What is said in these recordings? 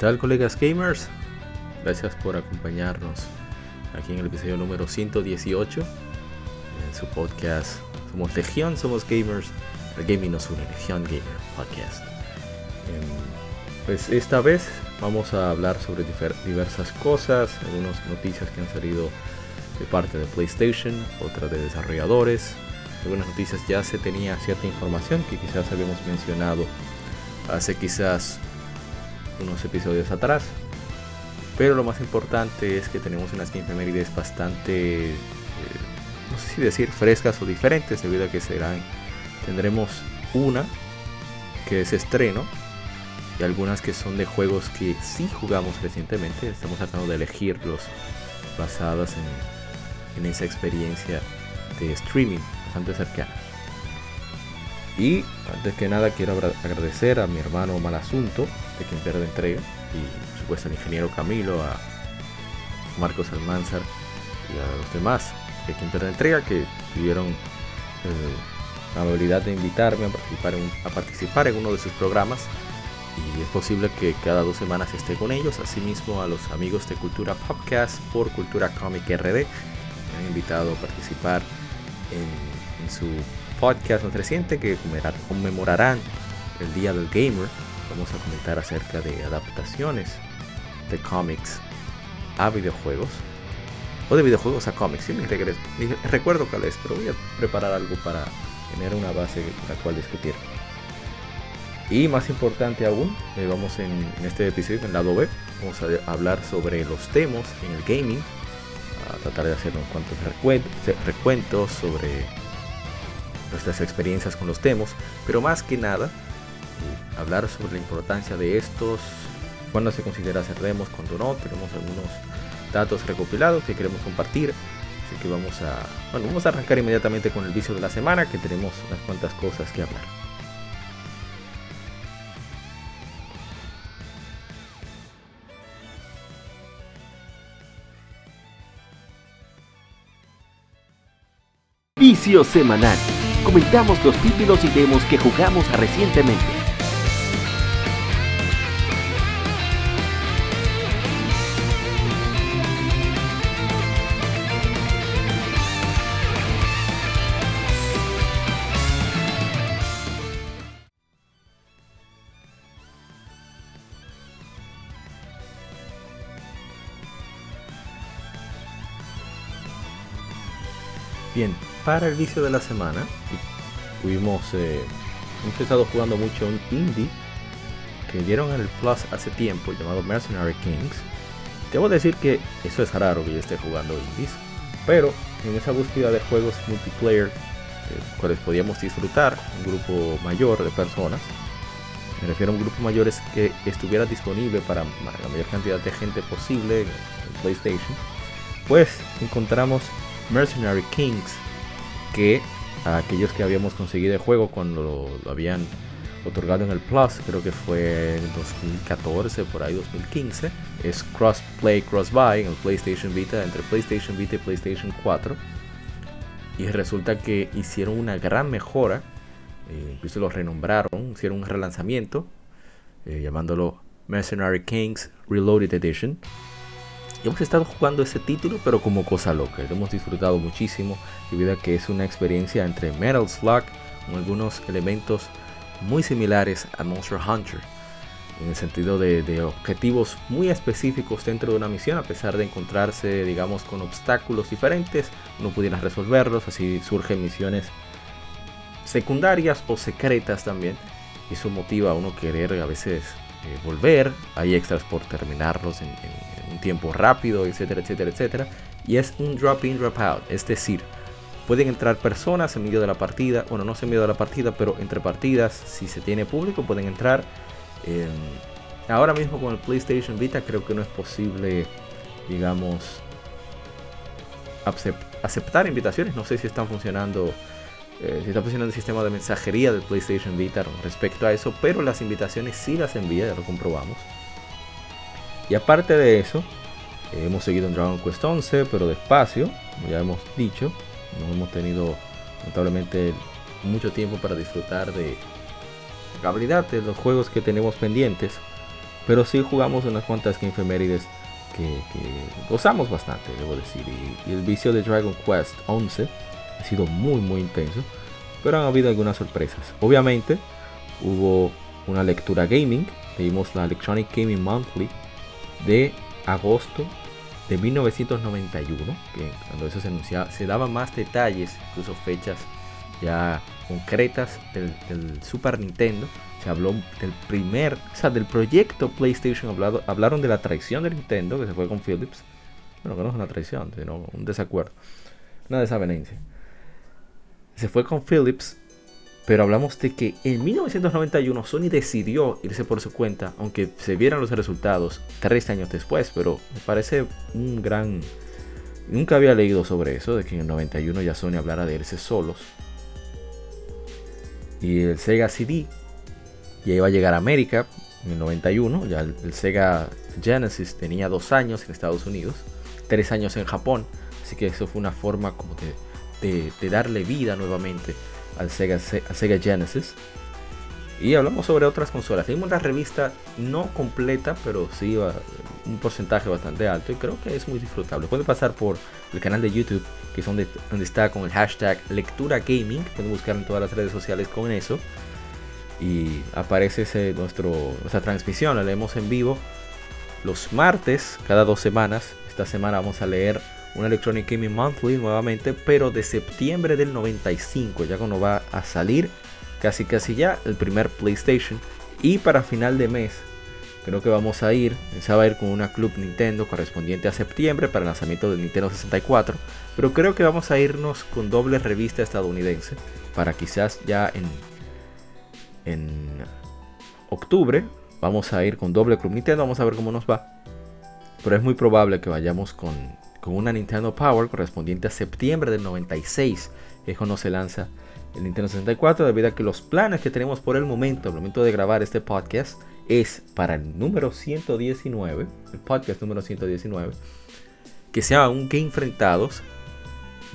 Tal colegas gamers? Gracias por acompañarnos aquí en el episodio número 118 en su podcast Somos Legión, Somos Gamers, el gaming nos une, Legión Gamer Podcast. Em, pues esta vez vamos a hablar sobre diversas cosas, algunas noticias que han salido de parte de PlayStation, otras de desarrolladores, algunas noticias ya se tenía cierta información que quizás habíamos mencionado hace quizás unos episodios atrás. Pero lo más importante es que tenemos unas efemérides bastante, eh, no sé si decir frescas o diferentes, debido a que serán, tendremos una que es estreno y algunas que son de juegos que sí jugamos recientemente. Estamos tratando de elegirlos basadas en, en esa experiencia de streaming bastante cercana. Y antes que nada quiero agradecer a mi hermano Malasunto, de quien pierde entrega, y por supuesto al ingeniero Camilo, a Marcos Almanzar y a los demás de quien pierde entrega que tuvieron eh, la habilidad de invitarme a participar, en, a participar en uno de sus programas y es posible que cada dos semanas esté con ellos. Asimismo a los amigos de Cultura Podcast por Cultura Comic RD me han invitado a participar en, en su podcast más reciente que conmemorarán el Día del Gamer. Vamos a comentar acerca de adaptaciones de cómics a videojuegos. O de videojuegos a cómics. Sí, me regreso. Recuerdo cuál es, pero voy a preparar algo para tener una base la cual discutir. Y más importante aún, eh, vamos en, este episodio, en el lado B, vamos a hablar sobre los temas en el gaming. A tratar de hacer unos cuantos recuentos sobre nuestras experiencias con los temas, pero más que nada hablar sobre la importancia de estos, cuando se considera hacer demos, cuando no, tenemos algunos datos recopilados que queremos compartir, así que vamos a, bueno, vamos a arrancar inmediatamente con el vicio de la semana, que tenemos unas cuantas cosas que hablar. Vicio semanal comentamos los títulos y demos que jugamos recientemente. Para el vicio de la semana, tuvimos, eh, hemos estado jugando mucho un indie que dieron en el Plus hace tiempo llamado Mercenary Kings. Debo decir que eso es raro que yo esté jugando indies, pero en esa búsqueda de juegos multiplayer, eh, cuales podíamos disfrutar, un grupo mayor de personas, me refiero a un grupo mayor que estuviera disponible para la mayor cantidad de gente posible en PlayStation, pues encontramos Mercenary Kings que a aquellos que habíamos conseguido el juego cuando lo, habían otorgado en el Plus, creo que fue en 2014, por ahí 2015, es cross-play, cross-buy en el PlayStation Vita, entre PlayStation Vita y PlayStation 4. Y resulta que hicieron una gran mejora, eh, incluso lo renombraron, hicieron un relanzamiento, eh, llamándolo Mercenary Kings Reloaded Edition hemos estado jugando ese título, pero como cosa loca. Lo hemos disfrutado muchísimo, debido a que es una experiencia entre Metal Slug con algunos elementos muy similares a Monster Hunter. En el sentido de, objetivos muy específicos dentro de una misión, a pesar de encontrarse, digamos, con obstáculos diferentes, uno pudiera resolverlos, así surgen misiones secundarias o secretas también. Eso motiva a uno querer a veces eh, volver. Hay extras por terminarlos en un tiempo rápido, etcétera, etcétera, etcétera. Y es un drop in, drop out, es decir, pueden entrar personas en medio de la partida, bueno, no en medio de la partida, pero entre partidas, si se tiene público, pueden entrar. ahora mismo con el PlayStation Vita creo que no es posible, digamos, aceptar invitaciones. No sé si están funcionando eh, si está funcionando el sistema de mensajería del PlayStation Vita respecto a eso, pero las invitaciones sí las envía, ya lo comprobamos. Y aparte de eso, hemos seguido en Dragon Quest 11, pero despacio, como ya hemos dicho, no hemos tenido notablemente mucho tiempo para disfrutar de la habilidad de los juegos que tenemos pendientes, pero sí jugamos unas cuantas Game Efemérides que, gozamos bastante, debo decir. y el vicio de Dragon Quest 11 ha sido muy muy intenso, pero han habido algunas sorpresas. Obviamente hubo una lectura gaming, leímos la Electronic Gaming Monthly de agosto de 1991, que cuando eso se anunciaba se daban más detalles, incluso fechas ya concretas del, Super Nintendo. Se habló del primer, o sea, del proyecto PlayStation. Hablado, hablaron de la traición de Nintendo, que se fue con Philips. Bueno, que no es una traición, sino un desacuerdo, una desavenencia se fue con Philips, pero hablamos de que en 1991 Sony decidió irse por su cuenta, aunque se vieran los resultados tres años después, pero me parece un gran... Nunca había leído sobre eso, de que en el 91 ya Sony hablara de irse solos. Y el Sega CD ya iba a llegar a América en el 91, ya el, Sega Genesis tenía dos años en Estados Unidos, tres años en Japón, así que eso fue una forma como de, darle vida nuevamente al Sega, Sega Genesis. Y hablamos sobre otras consolas. Tenemos la revista no completa, pero sí un porcentaje bastante alto y creo que es muy disfrutable. Pueden pasar por el canal de YouTube, que es donde, está con el hashtag lectura gaming. Pueden buscar en todas las redes sociales con eso. Y aparece nuestra transmisión, la leemos en vivo los martes, cada dos semanas. Esta semana vamos a leer una Electronic Gaming Monthly nuevamente, pero de septiembre del 95, ya cuando va a salir casi casi ya el primer PlayStation. Y para final de mes, creo que vamos a ir, a ir con una Club Nintendo correspondiente a septiembre para el lanzamiento del Nintendo 64. Pero creo que vamos a irnos con doble revista estadounidense para quizás ya en, en octubre. Vamos a ir con doble Club Nintendo, vamos a ver cómo nos va. Pero es muy probable que vayamos con con una Nintendo Power correspondiente a septiembre del 96. Es cuando se lanza el Nintendo 64 debido a que los planes que tenemos por el momento, al momento de grabar este podcast, es para el número 119, el podcast número 119, que sea un que enfrentados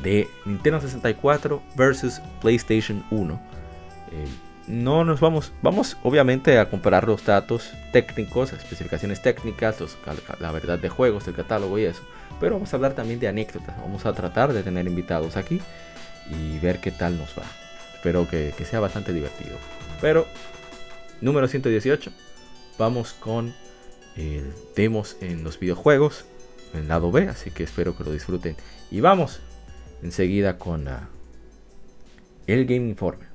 de Nintendo 64 versus PlayStation 1 no nos vamos, vamos obviamente a comparar los datos técnicos, especificaciones técnicas, la verdad de juegos, del catálogo y eso. Pero vamos a hablar también de anécdotas. Vamos a tratar de tener invitados aquí y ver qué tal nos va. Espero que, sea bastante divertido. Pero, número 118, vamos con el demos en los videojuegos, en el lado B, así que espero que lo disfruten. Y vamos enseguida con ah, el Game Informe.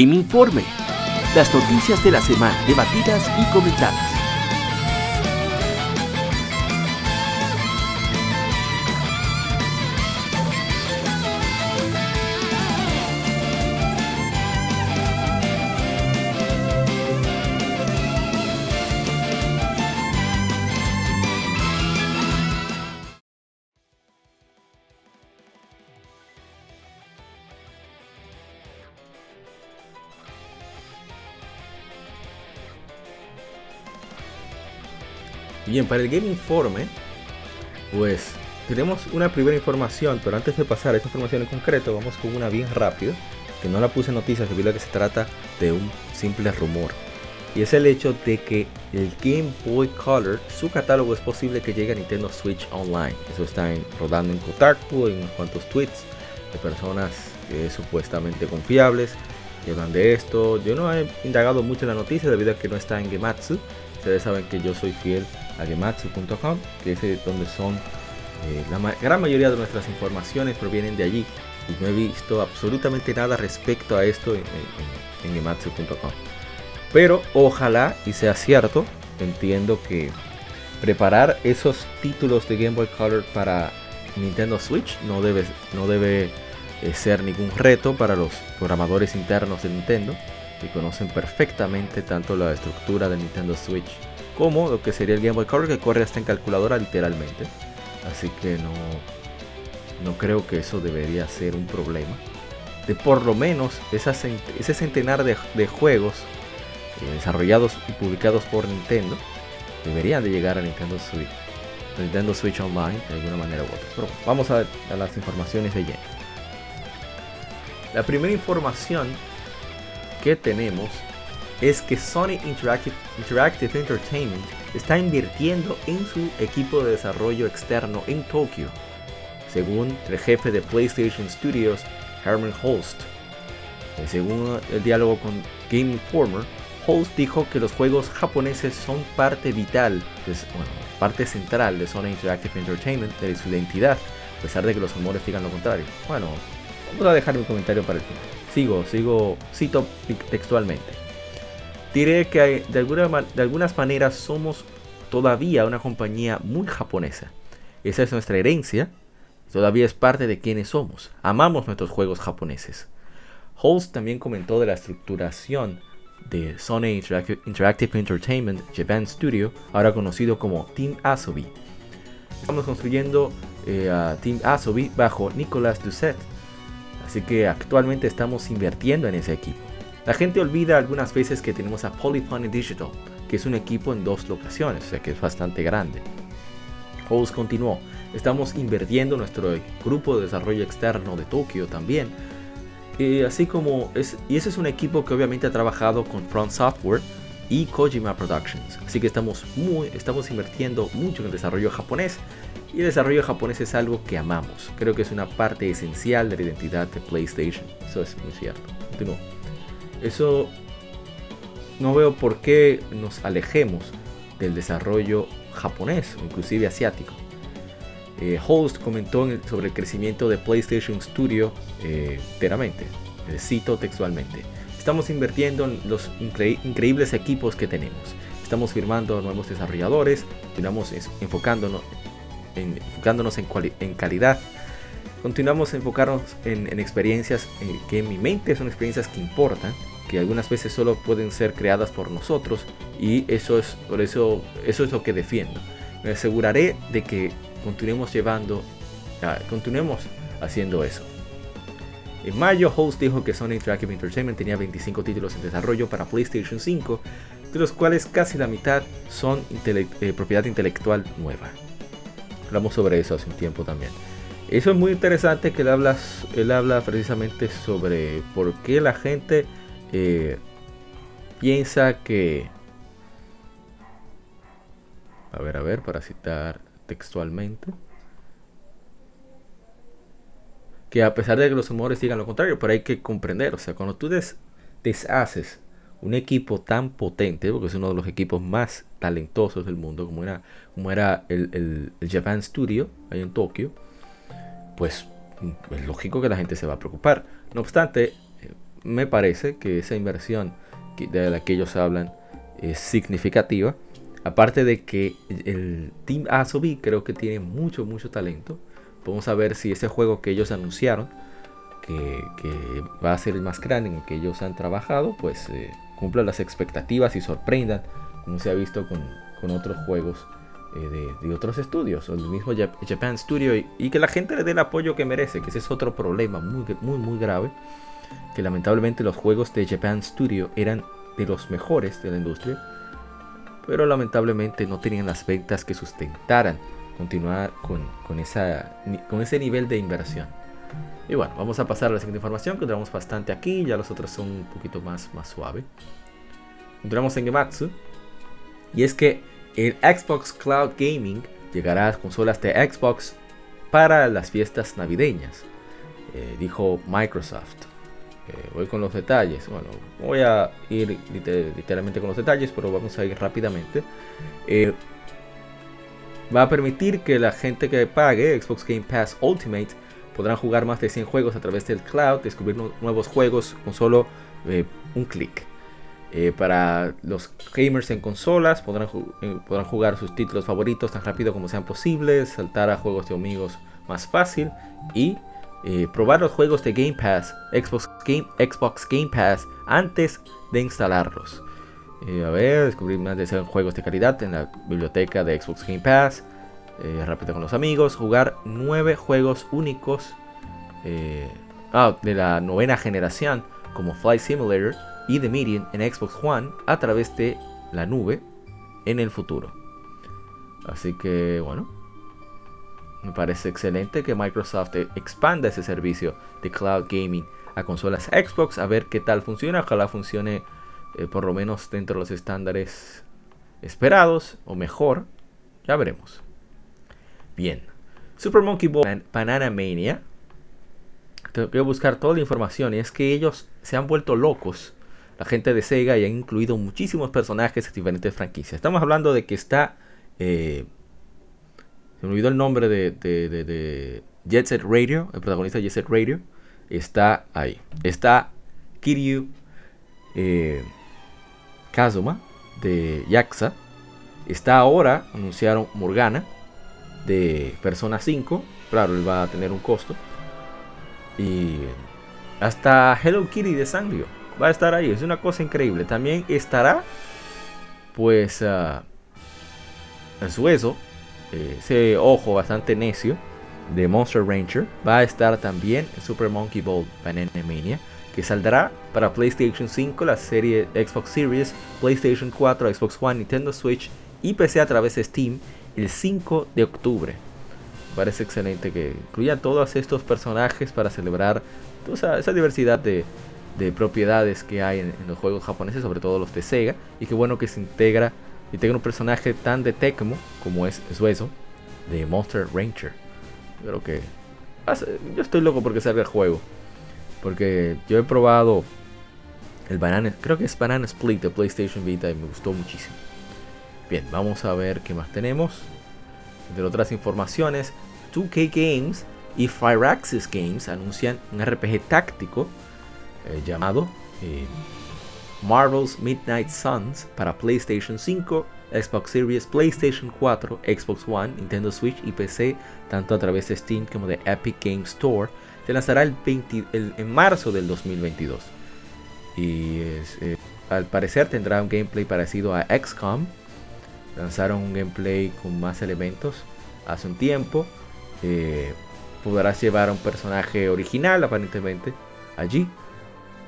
Game Informe. Las noticias de la semana debatidas y comentadas. Bien, para el Game Informe, pues tenemos una primera información, pero antes de pasar a esta información en concreto, vamos con una bien rápida, que no la puse en noticias debido a que se trata de un simple rumor. Y es el hecho de que el Game Boy Color, su catálogo es posible que llegue a Nintendo Switch Online. Eso está rodando en Kotaku, en cuantos tweets de personas supuestamente confiables que hablan de esto. Yo no he indagado mucho en la noticia debido a que no está en Gematsu. Ustedes saben que yo soy fiel a gematsu.com, que es donde son eh, la gran mayoría de nuestras informaciones provienen de allí. Y no he visto absolutamente nada respecto a esto en, en, gematsu.com. Pero ojalá y sea cierto. Entiendo que preparar esos títulos de Game Boy Color para Nintendo Switch no debe, no debe eh, ser ningún reto para los programadores internos de Nintendo que conocen perfectamente tanto la estructura de Nintendo Switch como lo que sería el Game Boy Color que corre hasta en calculadora literalmente. Así que no, no creo que eso debería ser un problema. De por lo menos ese centenar de, juegos eh, desarrollados y publicados por Nintendo deberían de llegar a Nintendo Switch, Nintendo Switch Online de alguna manera u otra. Pero vamos a, a las informaciones de lleno. La primera información que tenemos es que Sony Interactive, Entertainment está invirtiendo en su equipo de desarrollo externo en Tokio, según el jefe de PlayStation Studios, Herman Holst. Eh, según el diálogo con Game Informer, Holst dijo que los juegos japoneses son parte vital, parte central de Sony Interactive Entertainment, de su identidad, a pesar de que los rumores digan lo contrario. Bueno, vamos a dejar un comentario para el final. Sigo, sigo, cito textualmente. Diré que de, alguna, de algunas maneras somos todavía una compañía muy japonesa. Esa es nuestra herencia. Todavía es parte de quienes somos. Amamos nuestros juegos japoneses. Holst también comentó de la estructuración de Sony Interactive Entertainment Japan Studio, ahora conocido como Team Asobi. Estamos construyendo eh, a Team Asobi bajo Nicolas Doucet, así que actualmente estamos invirtiendo en ese equipo. La gente olvida algunas veces que tenemos a Polyphony Digital, que es un equipo en dos locaciones, o sea que es bastante grande. Host continuó, estamos invirtiendo nuestro grupo de desarrollo externo de Tokio también. Y así como es, y ese es un equipo que obviamente ha trabajado con Front Software y Kojima Productions. Así que estamos, muy, estamos invirtiendo mucho en el desarrollo japonés. Y el desarrollo japonés es algo que amamos. Creo que es una parte esencial de la identidad de PlayStation. Eso es muy cierto. Continúo. Eso no veo por qué nos alejemos del desarrollo japonés o inclusive asiático. Eh, Host comentó sobre el crecimiento de PlayStation Studio eh, enteramente, eh, cito textualmente. Estamos invirtiendo en los increíbles equipos que tenemos. Estamos firmando nuevos desarrolladores, estamos enfocándonos en, enfocándonos en, calidad. Continuamos enfocarnos en, en experiencias que en mi mente son experiencias que importan que algunas veces solo pueden ser creadas por nosotros y eso es por eso eso es lo que defiendo. Me aseguraré de que continuemos llevando ah, continuemos haciendo eso. En mayo, Host dijo que Sony Interactive Entertainment tenía 25 títulos en desarrollo para PlayStation 5, de los cuales casi la mitad son eh, propiedad intelectual nueva. Hablamos sobre eso hace un tiempo también. Eso es muy interesante que él habla, él habla precisamente sobre por qué la gente eh, piensa que... A ver, a ver, para citar textualmente. Que a pesar de que los humores digan lo contrario, pero hay que comprender, o sea, cuando tú deshaces un equipo tan potente, porque es uno de los equipos más talentosos del mundo, como era, como era el, el Japan Studio, ahí en Tokio, pues es lógico que la gente se va a preocupar. No obstante, me parece que esa inversión de la que ellos hablan es significativa. Aparte de que el Team Asobi creo que tiene mucho, mucho talento. Vamos a ver si ese juego que ellos anunciaron, que, va a ser el más grande en el que ellos han trabajado, pues eh, cumpla las expectativas y sorprendan, como se ha visto con, otros juegos eh, de, otros estudios, o el mismo Japan Studio, y, que la gente le dé el apoyo que merece, que ese es otro problema muy, muy, muy grave, que lamentablemente los juegos de Japan Studio eran de los mejores de la industria, pero lamentablemente no tenían las ventas que sustentaran continuar con, con, esa, con ese nivel de inversión. Y bueno, vamos a pasar a la siguiente información, que tenemos bastante aquí, ya los otros son un poquito más, más suave. Entramos en Gematsu, y es que el Xbox Cloud Gaming llegará a consolas de Xbox para las fiestas navideñas, eh, dijo Microsoft. Eh, voy con los detalles. Bueno, voy a ir literalmente con los detalles, pero vamos a ir rápidamente. Eh, va a permitir que la gente que pague Xbox Game Pass Ultimate podrán jugar más de 100 juegos a través del cloud, descubrir nuevos juegos con solo un clic. Eh, para los gamers en consolas podrán, eh, podrán jugar sus títulos favoritos tan rápido como sean posibles, saltar a juegos de amigos más fácil y eh, probar los juegos de Game Pass, Xbox Game, Xbox Game Pass antes de instalarlos. a ver, descubrir más de 100 juegos de calidad en la biblioteca de Xbox Game Pass. rápido con los amigos, jugar 9 juegos únicos ah, de la novena generación como Flight Simulator y The Medium en Xbox One a través de la nube en el futuro. Así que bueno, me parece excelente que Microsoft expanda ese servicio de cloud gaming a consolas Xbox a ver qué tal funciona. Ojalá funcione eh, por lo menos dentro de los estándares esperados o mejor. Ya veremos. Bien. Super Monkey Ball Banana Mania. Tengo que buscar toda la información y es que ellos se han vuelto locos la gente de Sega y han incluido muchísimos personajes de diferentes franquicias. Estamos hablando de que está... Eh, se me olvidó el nombre de, de, Jet Set Radio, el protagonista de Jet Set Radio. Está ahí. Está Kiryu eh, Kazuma de Yaxa. Está ahora, anunciaron Morgana de Persona 5. Claro, él va a tener un costo. Y hasta Hello Kitty de Sanrio va a estar ahí. Es una cosa increíble. También estará, pues, uh, en su eso, ese ojo bastante necio de Monster Ranger. Va a estar también en Super Monkey Ball Banana. Que saldrá para PlayStation 5, la serie Xbox Series, PlayStation 4, Xbox One, Nintendo Switch y PC a través de Steam el 5 de octubre. parece excelente que incluya todos estos personajes para celebrar esa diversidad de, de propiedades que hay en, los juegos japoneses, sobre todo los de Sega, y qué bueno que se integra, integra un personaje tan de Tecmo como es Suezo, de Monster Ranger. Creo que yo estoy loco porque salga el juego, porque yo he probado el Banana, creo que es Banana Split de PlayStation Vita y me gustó muchísimo. Bien, vamos a ver qué más tenemos. Entre otras informaciones, 2K Games y Firaxis Games anuncian un RPG táctico eh, llamado eh, Marvel's Midnight Suns para PlayStation 5, Xbox Series, PlayStation 4, Xbox One, Nintendo Switch y PC, tanto a través de Steam como de Epic Game Store. Se lanzará el, en marzo del 2022. Y eh, al parecer tendrá un gameplay parecido a XCOM. Lanzaron un gameplay con más elementos hace un tiempo. podrás llevar a un personaje original aparentemente allí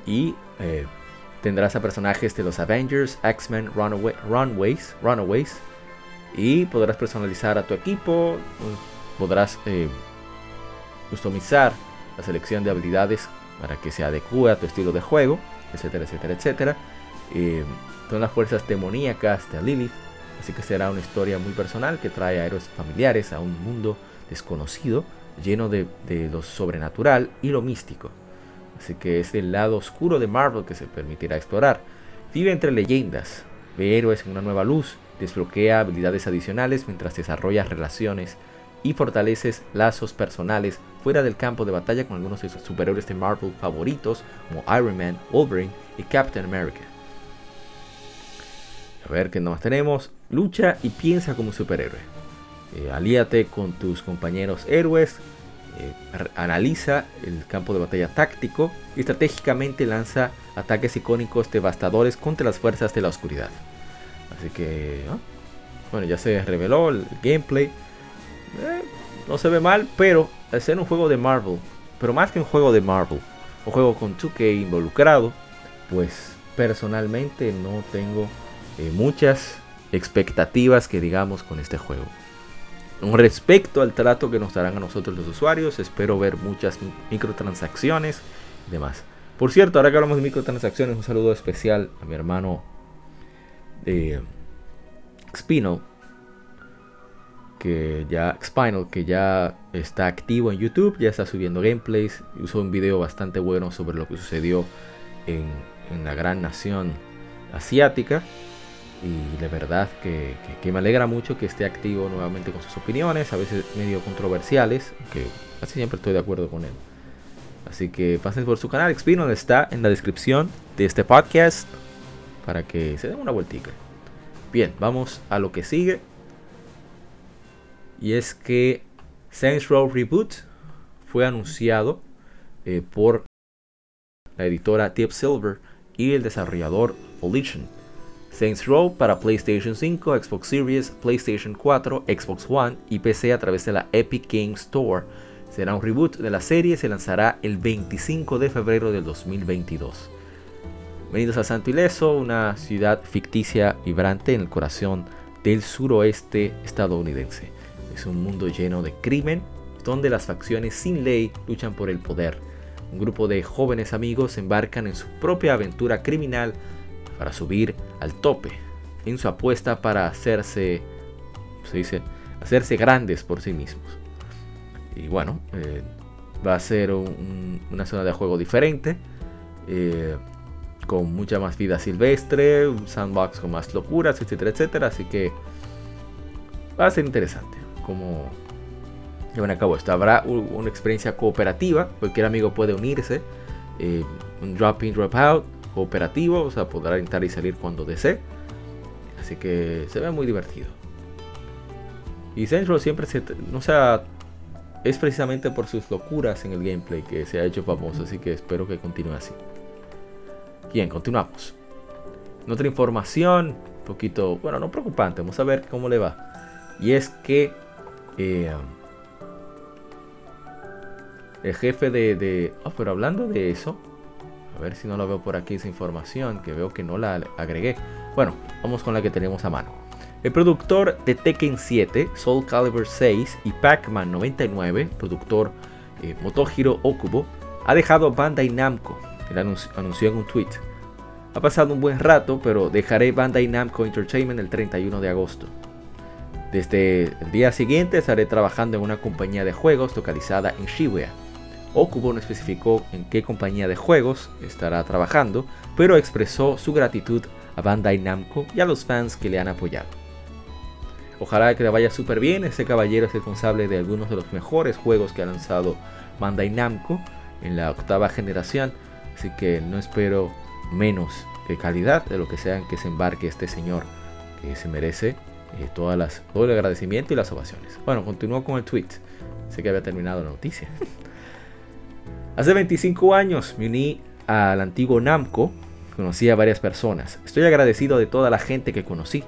y eh, tendrás a personajes de los Avengers, X-Men, Runaways, Runaways. Y podrás personalizar a tu equipo. Podrás eh, customizar la selección de habilidades para que se adecue a tu estilo de juego, etcétera, etcétera, etcétera. Eh, son las fuerzas demoníacas de Lilith. Así que será una historia muy personal que trae a héroes familiares a un mundo desconocido, lleno de lo sobrenatural y lo místico. Así que es el lado oscuro de Marvel que se permitirá explorar. Vive entre leyendas, ve héroes en una nueva luz, desbloquea habilidades adicionales mientras desarrolla relaciones y fortaleces lazos personales fuera del campo de batalla con algunos de sus superhéroes de Marvel favoritos como Iron Man, Wolverine y Captain America. A ver qué más tenemos. Lucha y piensa como superhéroe. Eh, alíate con tus compañeros héroes. Eh, analiza el campo de batalla táctico y estratégicamente lanza ataques icónicos devastadores contra las fuerzas de la oscuridad. Así que, bueno, ya se reveló el gameplay. Eh, no se ve mal, pero al ser un juego de Marvel, pero más que un juego de Marvel, un juego con 2K involucrado, pues personalmente no tengo eh, muchas expectativas que digamos con este juego. Respecto al trato que nos darán a nosotros los usuarios, espero ver muchas microtransacciones y demás. Por cierto, ahora que hablamos de microtransacciones, un saludo especial a mi hermano de Spino, que ya Spinal, que ya está activo en YouTube, ya está subiendo gameplays, usó un video bastante bueno sobre lo que sucedió en la gran nación asiática y de verdad que, me alegra mucho que esté activo nuevamente con sus opiniones, a veces medio controversiales, que casi siempre estoy de acuerdo con él. Así que pasen por su canal, Xpino está en la descripción de este podcast para que se den una vueltica. Bien, vamos a lo que sigue. Y es que Saints Row Reboot fue anunciado eh, por la editora Deep Silver y el desarrollador Volition. Saints Row para PlayStation 5, Xbox Series, PlayStation 4, Xbox One y PC a través de la Epic Games Store. Será un reboot de la serie se lanzará el 25 de febrero del 2022. Bienvenidos a Santo Ileso, una ciudad ficticia vibrante en el corazón del suroeste estadounidense. Es un mundo lleno de crimen, donde las facciones sin ley luchan por el poder. Un grupo de jóvenes amigos embarcan en su propia aventura criminal para subir al tope en su apuesta para hacerse, se dice, hacerse grandes por sí mismos. Y bueno, eh, va a ser una zona de juego diferente, eh, con mucha más vida silvestre, sandbox con más locuras, etcétera, etcétera. Así que va a ser interesante como llevan a cabo esto. Habrá una experiencia cooperativa, cualquier amigo puede unirse, eh, un drop in, drop out cooperativo, o sea, podrá entrar y salir cuando desee. Así que se ve muy divertido. Y Central siempre se, no sea, es precisamente por sus locuras en el gameplay que se ha hecho famoso, así que espero que continúe así. Bien, continuamos. Otra información, un poquito, bueno, no preocupante, vamos a ver cómo le va. Y es que eh, el jefe de, de... Oh, pero hablando de eso, a ver si no lo veo por aquí esa información, que veo que no la agregué. Bueno, vamos con la que tenemos a mano. El productor de Tekken 7, Soul Calibur 6 y Pac-Man 99, productor eh, Motohiro Okubo, ha dejado Bandai Namco, él anunció en un tweet. Ha pasado un buen rato, pero dejaré Bandai Namco Entertainment el 31 de agosto. Desde el día siguiente estaré trabajando en una compañía de juegos localizada en Shibuya. Okubo no especificó en qué compañía de juegos estará trabajando, pero expresó su gratitud a Bandai Namco y a los fans que le han apoyado. Ojalá que le vaya súper bien, este caballero es responsable de algunos de los mejores juegos que ha lanzado Bandai Namco en la octava generación, así que no espero menos de calidad de lo que sea en que se embarque este señor, que se merece eh, todas las, todo el agradecimiento y las ovaciones. Bueno, continúo con el tweet. Sé que había terminado la noticia. Hace 25 años me uní al antiguo Namco, conocí a varias personas. Estoy agradecido de toda la gente que conocí,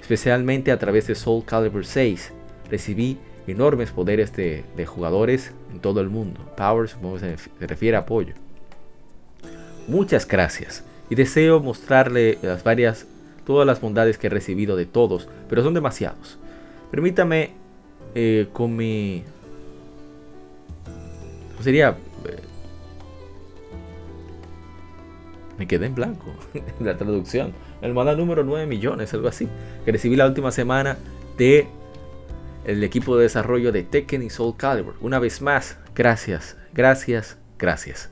especialmente a través de Soul Calibur 6. Recibí enormes poderes de, jugadores en todo el mundo. Power supongo que se, refiere a apoyo. Muchas gracias y deseo mostrarle las varias, todas las bondades que he recibido de todos, pero son demasiados. Permítame eh, con mi... Sería me quedé en blanco la traducción. El número 9 millones, algo así. Que recibí la última semana de el equipo de desarrollo de Tekken y Soul Calibur. Una vez más, gracias, gracias, gracias.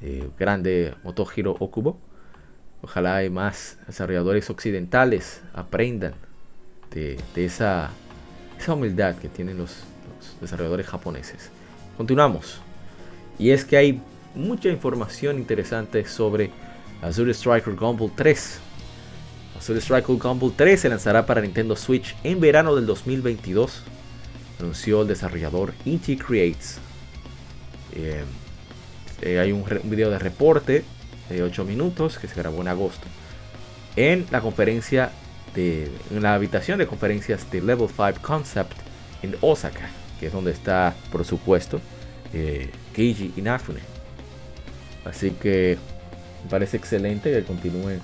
Eh, grande Motohiro Okubo. Ojalá hay más desarrolladores occidentales aprendan de, esa, esa humildad que tienen los, desarrolladores japoneses. Continuamos. Y es que hay mucha información interesante sobre Azure Striker Gumball 3. Azure Striker Gumball 3 se lanzará para Nintendo Switch en verano del 2022, anunció el desarrollador Inti Creates. Eh, eh, hay un, video de reporte de 8 minutos que se grabó en agosto en la conferencia de en la habitación de conferencias de Level 5 Concept en Osaka, que es donde está, por supuesto, eh, Keiji Inafune. Así que me parece excelente que continúen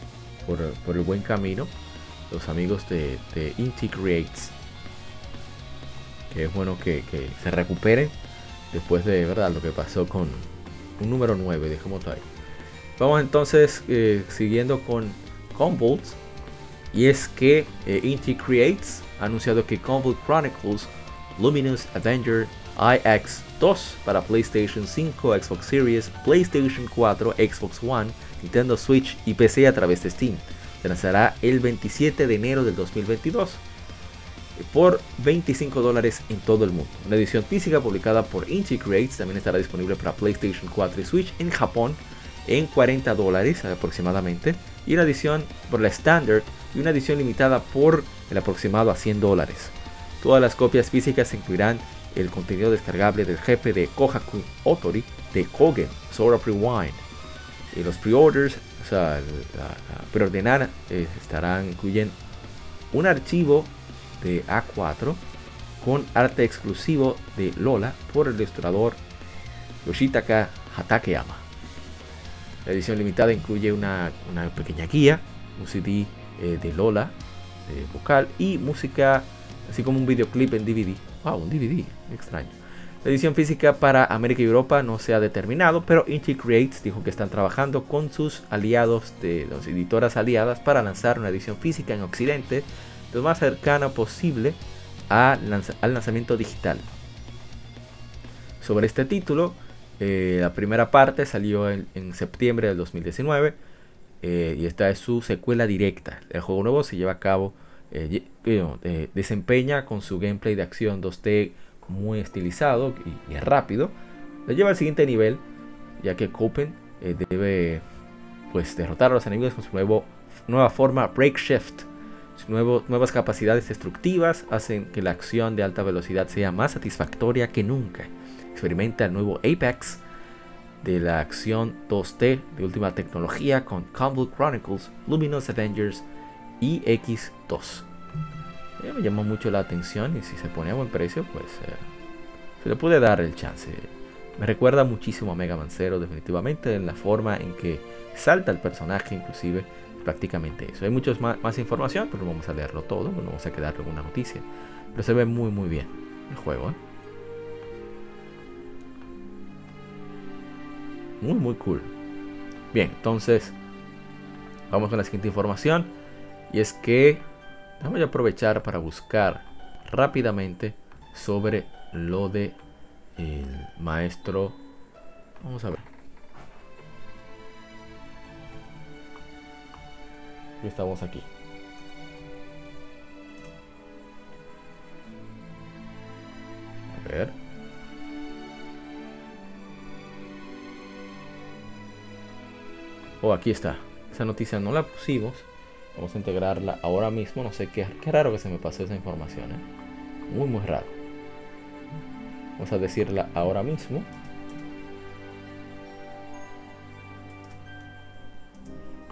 por, el buen camino los amigos de, de Inti Creates. Que es bueno que, se recuperen después de verdad lo que pasó con un número 9, dejémoslo ahí. Vamos entonces eh, siguiendo con Convolt. Y es que eh, Inti Creates ha anunciado que Convolt Chronicles Luminous Avenger iX2 para PlayStation 5, Xbox Series, PlayStation 4, Xbox One, Nintendo Switch y PC a través de Steam. Se lanzará el 27 de enero del 2022 por 25 dólares en todo el mundo. Una edición física publicada por Inti Creates también estará disponible para PlayStation 4 y Switch en Japón en 40 dólares aproximadamente y la edición por la Standard y una edición limitada por el aproximado a 100 dólares. Todas las copias físicas incluirán el contenido descargable del jefe de Kohaku Otori de Kogen, of Rewind. Y los pre-orders, o sea, preordenar, eh, estarán incluyen un archivo de A4 con arte exclusivo de Lola por el ilustrador Yoshitaka Hatakeyama. La edición limitada incluye una, pequeña guía, un CD eh, de Lola, de vocal y música, así como un videoclip en DVD. Wow, un DVD, extraño. La edición física para América y Europa no se ha determinado, pero Inti Creates dijo que están trabajando con sus aliados de las editoras aliadas para lanzar una edición física en Occidente lo más cercana posible al lanzamiento digital. Sobre este título, eh, la primera parte salió en, septiembre del 2019 eh, y esta es su secuela directa. El juego nuevo se lleva a cabo, eh, desempeña con su gameplay de acción 2D muy estilizado y, rápido. Lo lleva al siguiente nivel, ya que Copen debe pues, derrotar a los enemigos con su nuevo, nueva forma Break Shift. nuevas capacidades destructivas hacen que la acción de alta velocidad sea más satisfactoria que nunca experimenta el nuevo Apex de la acción 2D de última tecnología con Combo Chronicles, Luminous Avengers y X2. Eh, me llamó mucho la atención y si se pone a buen precio, pues eh, se le puede dar el chance. Me recuerda muchísimo a Mega Man Zero, definitivamente, en la forma en que salta el personaje, inclusive prácticamente eso. Hay mucha más, más, información, pero no vamos a leerlo todo, no vamos a quedar con una noticia. Pero se ve muy muy bien el juego. ¿eh? Muy, muy cool. Bien, entonces vamos con la siguiente información. Y es que vamos a aprovechar para buscar rápidamente sobre lo de el maestro. Vamos a ver. Estamos aquí. A ver. Oh, aquí está. Esa noticia no la pusimos. Vamos a integrarla ahora mismo. No sé qué, qué raro que se me pasó esa información. ¿eh? Muy, muy raro. Vamos a decirla ahora mismo.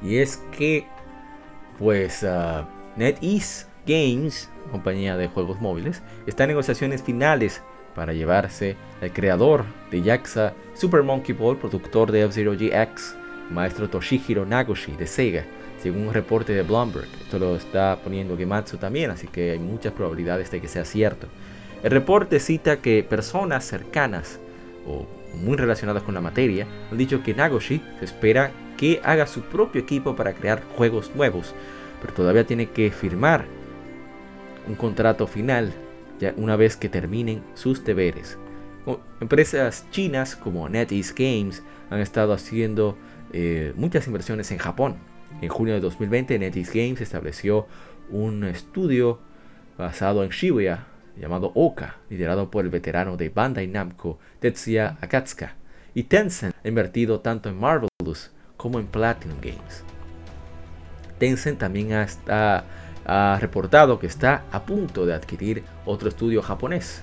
Y es que, pues, uh, NetEase Games, compañía de juegos móviles, está en negociaciones finales para llevarse al creador de Yaxa Super Monkey Ball, productor de F-Zero GX, maestro Toshihiro Nagoshi de Sega, según un reporte de Bloomberg. Esto lo está poniendo Gematsu también, así que hay muchas probabilidades de que sea cierto. El reporte cita que personas cercanas o muy relacionadas con la materia han dicho que Nagoshi se espera que haga su propio equipo para crear juegos nuevos, pero todavía tiene que firmar un contrato final ya una vez que terminen sus deberes. Empresas chinas como NetEase Games han estado haciendo eh, muchas inversiones en Japón. En junio de 2020, NetEase Games estableció un estudio basado en Shibuya, llamado Oka, liderado por el veterano de Bandai Namco, Tetsuya Akatsuka, y Tencent ha invertido tanto en Marvelous como en Platinum Games. Tencent también ha, reportado que está a punto de adquirir otro estudio japonés.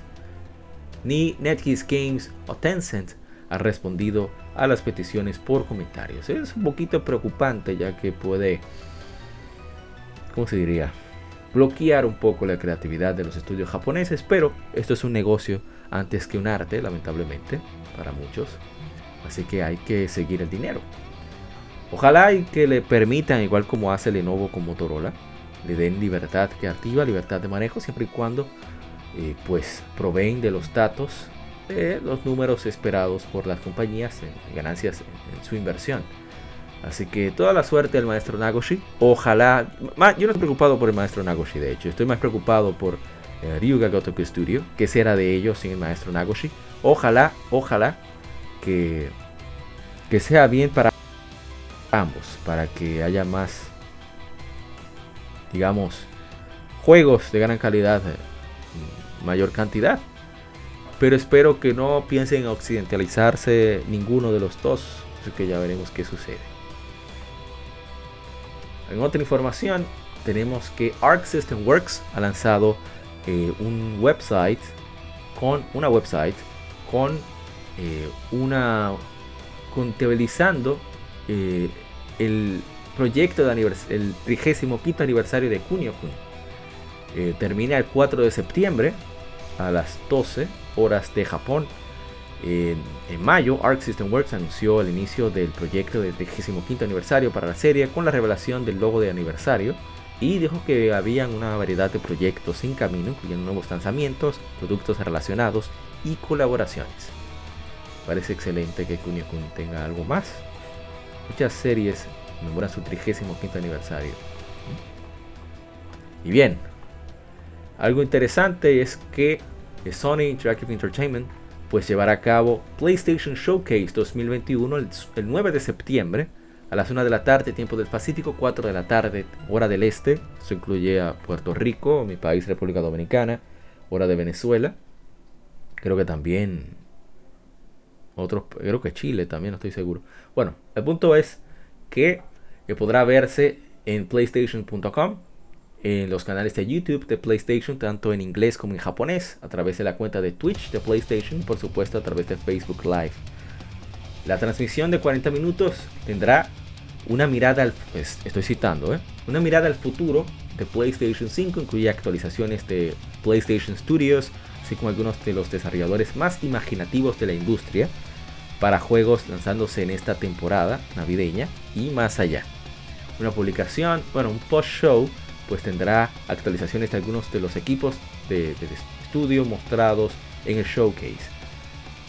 Ni NetGears Games o Tencent han respondido a las peticiones por comentarios. Es un poquito preocupante ya que puede, ¿cómo se diría? Bloquear un poco la creatividad de los estudios japoneses, pero esto es un negocio antes que un arte, lamentablemente, para muchos. Así que hay que seguir el dinero. Ojalá y que le permitan, igual como hace Lenovo con Motorola, le den libertad creativa, libertad de manejo, siempre y cuando eh, pues proveen de los datos, de los números esperados por las compañías en ganancias en, su inversión. Así que toda la suerte al maestro Nagoshi. Ojalá. Yo no estoy preocupado por el maestro Nagoshi, de hecho. Estoy más preocupado por eh, Ryuga Gotoku Studio. Que será de ellos sin el maestro Nagoshi. Ojalá, ojalá que, que sea bien para ambos. Para que haya más digamos, juegos de gran calidad, eh, mayor cantidad. Pero espero que no piensen occidentalizarse ninguno de los dos, así que ya veremos qué sucede. En otra información, tenemos que Arc System Works ha lanzado eh, un website con una website con eh, una contabilizando el proyecto de el 35 aniversario de Kunio Kun. Eh, termina el 4 de septiembre a las 12 horas de Japón. en mayo, Arc System Works anunció el inicio del proyecto del 35 aniversario para la serie con la revelación del logo de aniversario y dijo que habían una variedad de proyectos en camino, incluyendo nuevos lanzamientos, productos relacionados y colaboraciones. Parece excelente que Kunio Kun tenga algo más. Muchas series conmemora su 35 aniversario. Y bien, algo interesante es que Sony Interactive Entertainment pues llevará a cabo PlayStation Showcase 2021 el, 9 de septiembre a las 1 de la tarde, tiempo del Pacífico, 4 de la tarde, hora del este. Eso incluye a Puerto Rico, mi país, República Dominicana, hora de Venezuela. Creo que también otros, creo que Chile también, no estoy seguro. Bueno, el punto es que que podrá verse en playstation.com, en los canales de YouTube de PlayStation, tanto en inglés como en japonés, a través de la cuenta de Twitch de PlayStation por supuesto a través de Facebook Live. La transmisión de 40 minutos tendrá una mirada al, pues, estoy citando, ¿eh? una mirada al futuro de PlayStation 5, incluye actualizaciones de PlayStation Studios, así como algunos de los desarrolladores más imaginativos de la industria para juegos lanzándose en esta temporada navideña y más allá una publicación, bueno, un post-show, pues tendrá actualizaciones de algunos de los equipos de, estudio mostrados en el showcase.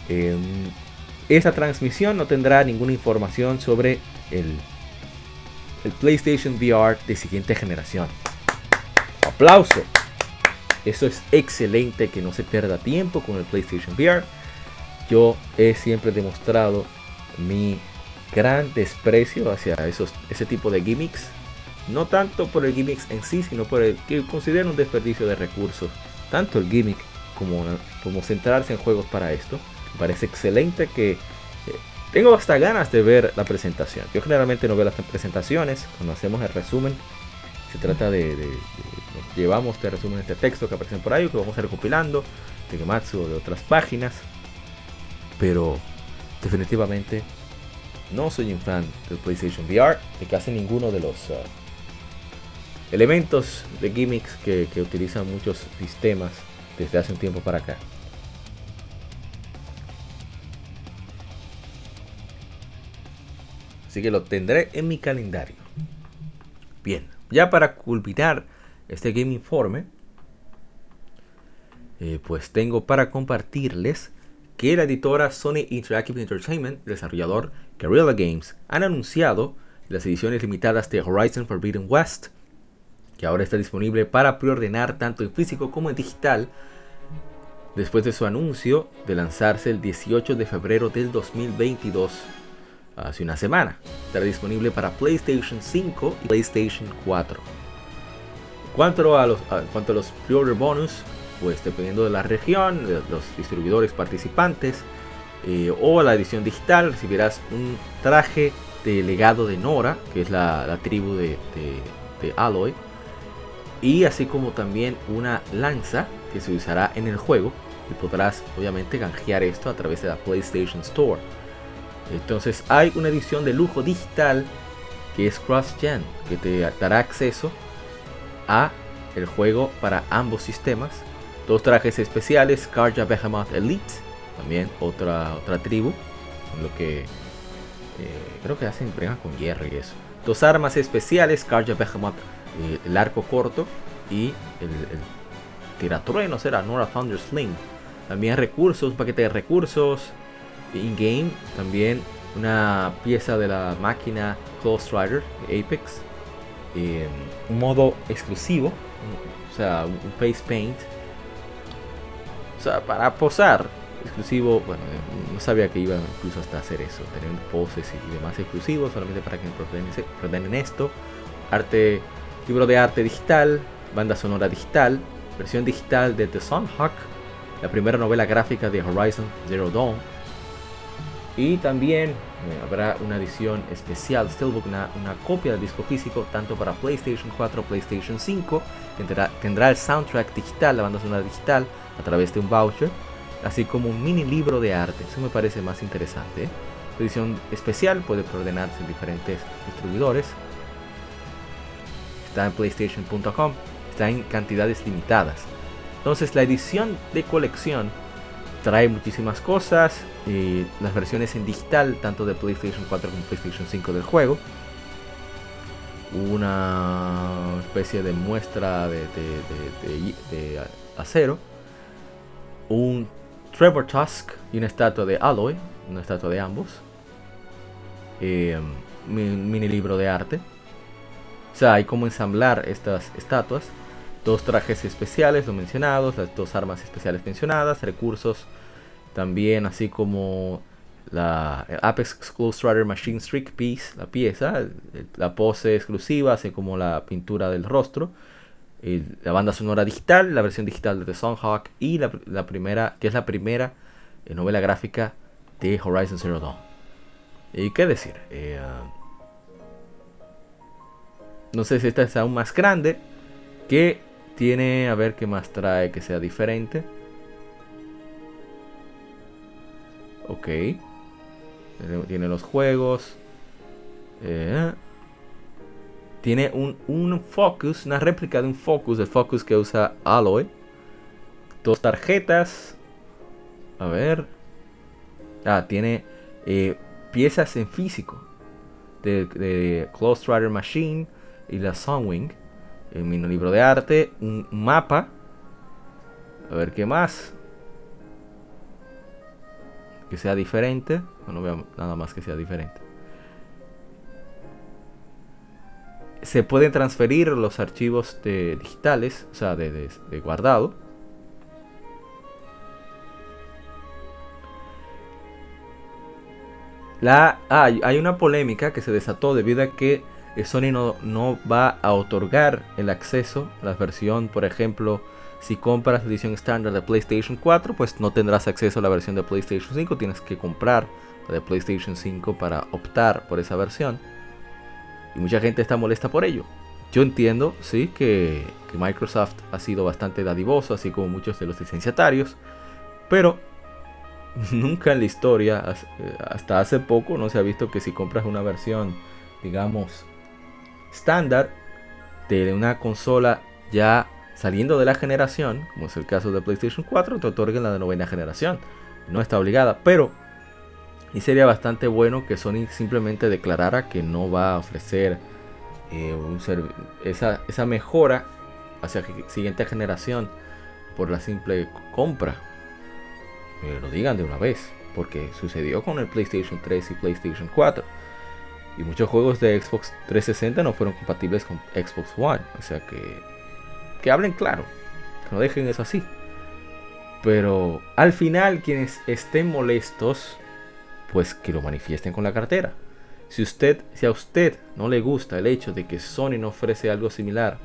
Em, esta transmisión no tendrá ninguna información sobre el, el PlayStation VR de siguiente generación. Aplauso. Eso es excelente que no se pierda tiempo con el PlayStation VR. Yo he siempre demostrado mi gran desprecio hacia esos, ese tipo de gimmicks. No tanto por el gimmicks en sí, sino por el que considero un desperdicio de recursos. Tanto el gimmick como, como centrarse en juegos para esto. Me parece excelente que... Eh, tengo hasta ganas de ver la presentación. Yo generalmente no veo las presentaciones. Cuando hacemos el resumen, se trata de, llevamos este resumen este texto que aparecen por ahí, que vamos a ir recopilando de Gematsu o de otras páginas. Pero definitivamente no soy un fan del PlayStation VR, de casi ninguno de los uh, elementos de gimmicks que, utilizan muchos sistemas desde hace un tiempo para acá. Así que lo tendré en mi calendario. Bien, ya para culminar este Game Informe, eh, pues tengo para compartirles que la editora Sony Interactive Entertainment, desarrollador Guerrilla Games, han anunciado las ediciones limitadas de Horizon Forbidden West, que ahora está disponible para preordenar tanto en físico como en digital, después de su anuncio de lanzarse el 18 de febrero del 2022, hace una semana. Estará disponible para PlayStation 5 y PlayStation 4. Cuanto a los, cuanto a los pre-order bonus, pues dependiendo de la región, de los distribuidores participantes, eh, o la edición digital, recibirás un traje de legado de Nora, que es la, tribu de, de, Aloy, y así como también una lanza que se usará en el juego, y podrás obviamente canjear esto a través de la PlayStation Store. Entonces hay una edición de lujo digital que es Cross Gen, que te dará acceso a el juego para ambos sistemas. Dos trajes especiales, Karja Behemoth Elite, también otra, otra tribu, lo que eh, creo que hacen brega con hierro y eso. Dos armas especiales, Karja Behemoth, eh, el arco corto y el, el tiratrueno será Nora Thunder Sling. También recursos, un paquete de recursos in-game, también una pieza de la máquina Close Rider Apex, eh, un modo exclusivo, o sea, un face paint, o sea, para posar exclusivo, bueno, no sabía que iba incluso hasta hacer eso, tener poses y demás exclusivos, solamente para que en esto, arte, libro de arte digital, banda sonora digital, versión digital de The Sunhawk, la primera novela gráfica de Horizon Zero Dawn, y también eh, habrá una edición especial, Steelbook, una, copia del disco físico, tanto para PlayStation 4 PlayStation 5. Tendrá, tendrá el soundtrack digital, la banda sonora digital, a través de un voucher, así como un mini libro de arte. Eso me parece más interesante. La edición especial puede ordenarse en diferentes distribuidores. Está en PlayStation.com, está en cantidades limitadas. Entonces, la edición de colección trae muchísimas cosas, y las versiones en digital, tanto de PlayStation 4 como PlayStation 5 del juego. Una especie de muestra de, acero. Un Trevor Tusk y una estatua de Aloy, una estatua de ambos. Eh, un mini libro de arte. O sea, hay como ensamblar estas estatuas. Dos trajes especiales, lo mencionados, las dos armas especiales mencionadas, recursos también así como la Apex Close Rider Machine Streak Piece, la pieza, la pose exclusiva, así como la pintura del rostro, la banda sonora digital, la versión digital de The Songhawk y la, primera, que es la primera eh, novela gráfica de Horizon Zero Dawn. ¿Y qué decir? Eh, ah, no sé si esta es aún más grande, que tiene, a ver qué más trae que sea diferente. Ok. Tiene los juegos. Eh, tiene un, un, focus, una réplica de un focus, el focus que usa Alloy. Dos tarjetas. A ver. Ah, tiene eh, piezas en físico. De, de Close Rider Machine y la Sunwing. En mi libro de arte. Un mapa. A ver qué más que sea diferente. No veo nada más que sea diferente. Se pueden transferir los archivos de, digitales, o sea, de, guardado. La, hay una polémica que se desató debido a que Sony no, no va a otorgar el acceso a la versión, por ejemplo, si compras la edición estándar de PlayStation 4, pues no tendrás acceso a la versión de PlayStation 5. Tienes que comprar la de PlayStation 5 para optar por esa versión. Y mucha gente está molesta por ello. Yo entiendo, sí, que, Microsoft ha sido bastante dadivoso, así como muchos de los licenciatarios. Pero nunca en la historia, eh, hasta hace poco, no se ha visto que si compras una versión, digamos, estándar de una consola ya saliendo de la generación, como es el caso de PlayStation 4, te otorguen la de novena generación. No está obligada, pero y sería bastante bueno que Sony simplemente declarara que no va a ofrecer eh, esa, esa mejora hacia la siguiente generación por la simple compra. Lo digan de una vez, porque sucedió con el PlayStation 3 y PlayStation 4. Y muchos juegos de Xbox 360 no fueron compatibles con Xbox One. O sea que que hablen claro, que no dejen eso así. Pero al final quienes estén molestos, pues que lo manifiesten con la cartera. Si usted, si a usted no le gusta el hecho de que Sony no ofrece algo similar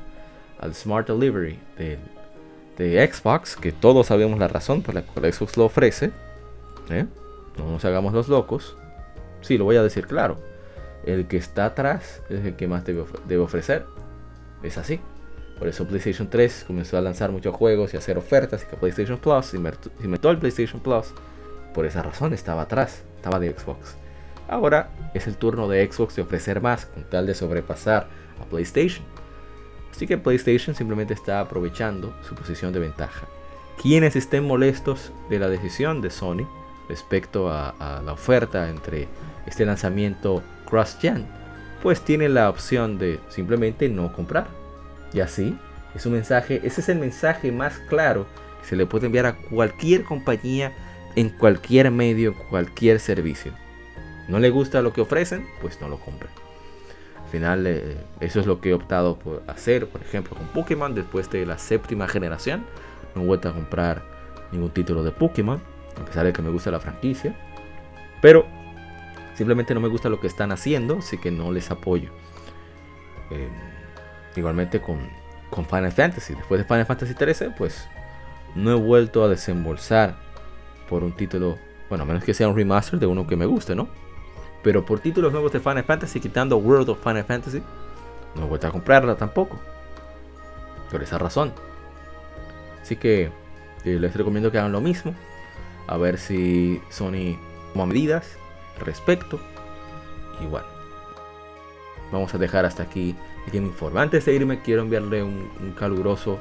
al Smart Delivery del de Xbox, que todos sabemos la razón por la cual Xbox lo ofrece. ¿eh? No nos hagamos los locos. Sí, lo voy a decir claro. El que está atrás es el que más debe, ofrecer. Es así. Por eso PlayStation 3 comenzó a lanzar muchos juegos y a hacer ofertas y que PlayStation Plus inventó el PlayStation Plus. Por esa razón estaba atrás, estaba de Xbox. Ahora es el turno de Xbox de ofrecer más con tal de sobrepasar a PlayStation. Así que PlayStation simplemente está aprovechando su posición de ventaja. Quienes estén molestos de la decisión de Sony respecto a la oferta entre este lanzamiento cross-gen, pues tienen la opción de simplemente no comprar y así, es un mensaje, ese es el mensaje más claro que se le puede enviar a cualquier compañía en cualquier medio, cualquier servicio. ¿No le gusta lo que ofrecen? Pues no lo compre. Al final, eh, eso es lo que he optado por hacer, por ejemplo, con Pokémon después de la séptima generación. No he vuelto a comprar ningún título de Pokémon, a pesar de que me gusta la franquicia. Pero simplemente no me gusta lo que están haciendo, así que no les apoyo. Eh, Igualmente con, con Final Fantasy. Después de Final Fantasy 13, pues no he vuelto a desembolsar por un título, bueno, a menos que sea un remaster de uno que me guste, ¿no? Pero por títulos nuevos de Final Fantasy, quitando World of Final Fantasy, no he vuelto a comprarla tampoco. Por esa razón. Así que eh, les recomiendo que hagan lo mismo. A ver si Sony toma medidas respecto. Igual. Vamos a dejar hasta aquí que me informa. Antes de irme, quiero enviarle un, caluroso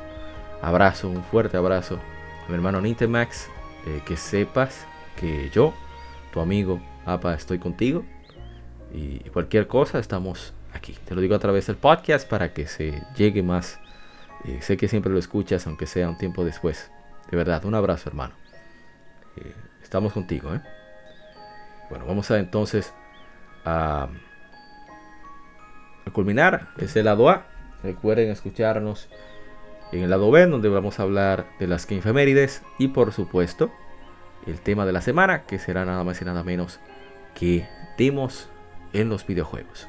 abrazo, un fuerte abrazo a mi hermano Nintemax. Eh, que sepas que yo, tu amigo APA, estoy contigo. Y cualquier cosa, estamos aquí. Te lo digo a través del podcast para que se llegue más. Eh, sé que siempre lo escuchas, aunque sea un tiempo después. De verdad, un abrazo, hermano. Eh, estamos contigo, Bueno, vamos a entonces a culminar es el lado A. Recuerden escucharnos en el lado B, donde vamos a hablar de las que infemérides y por supuesto el tema de la semana, que será nada más y nada menos que demos en los videojuegos.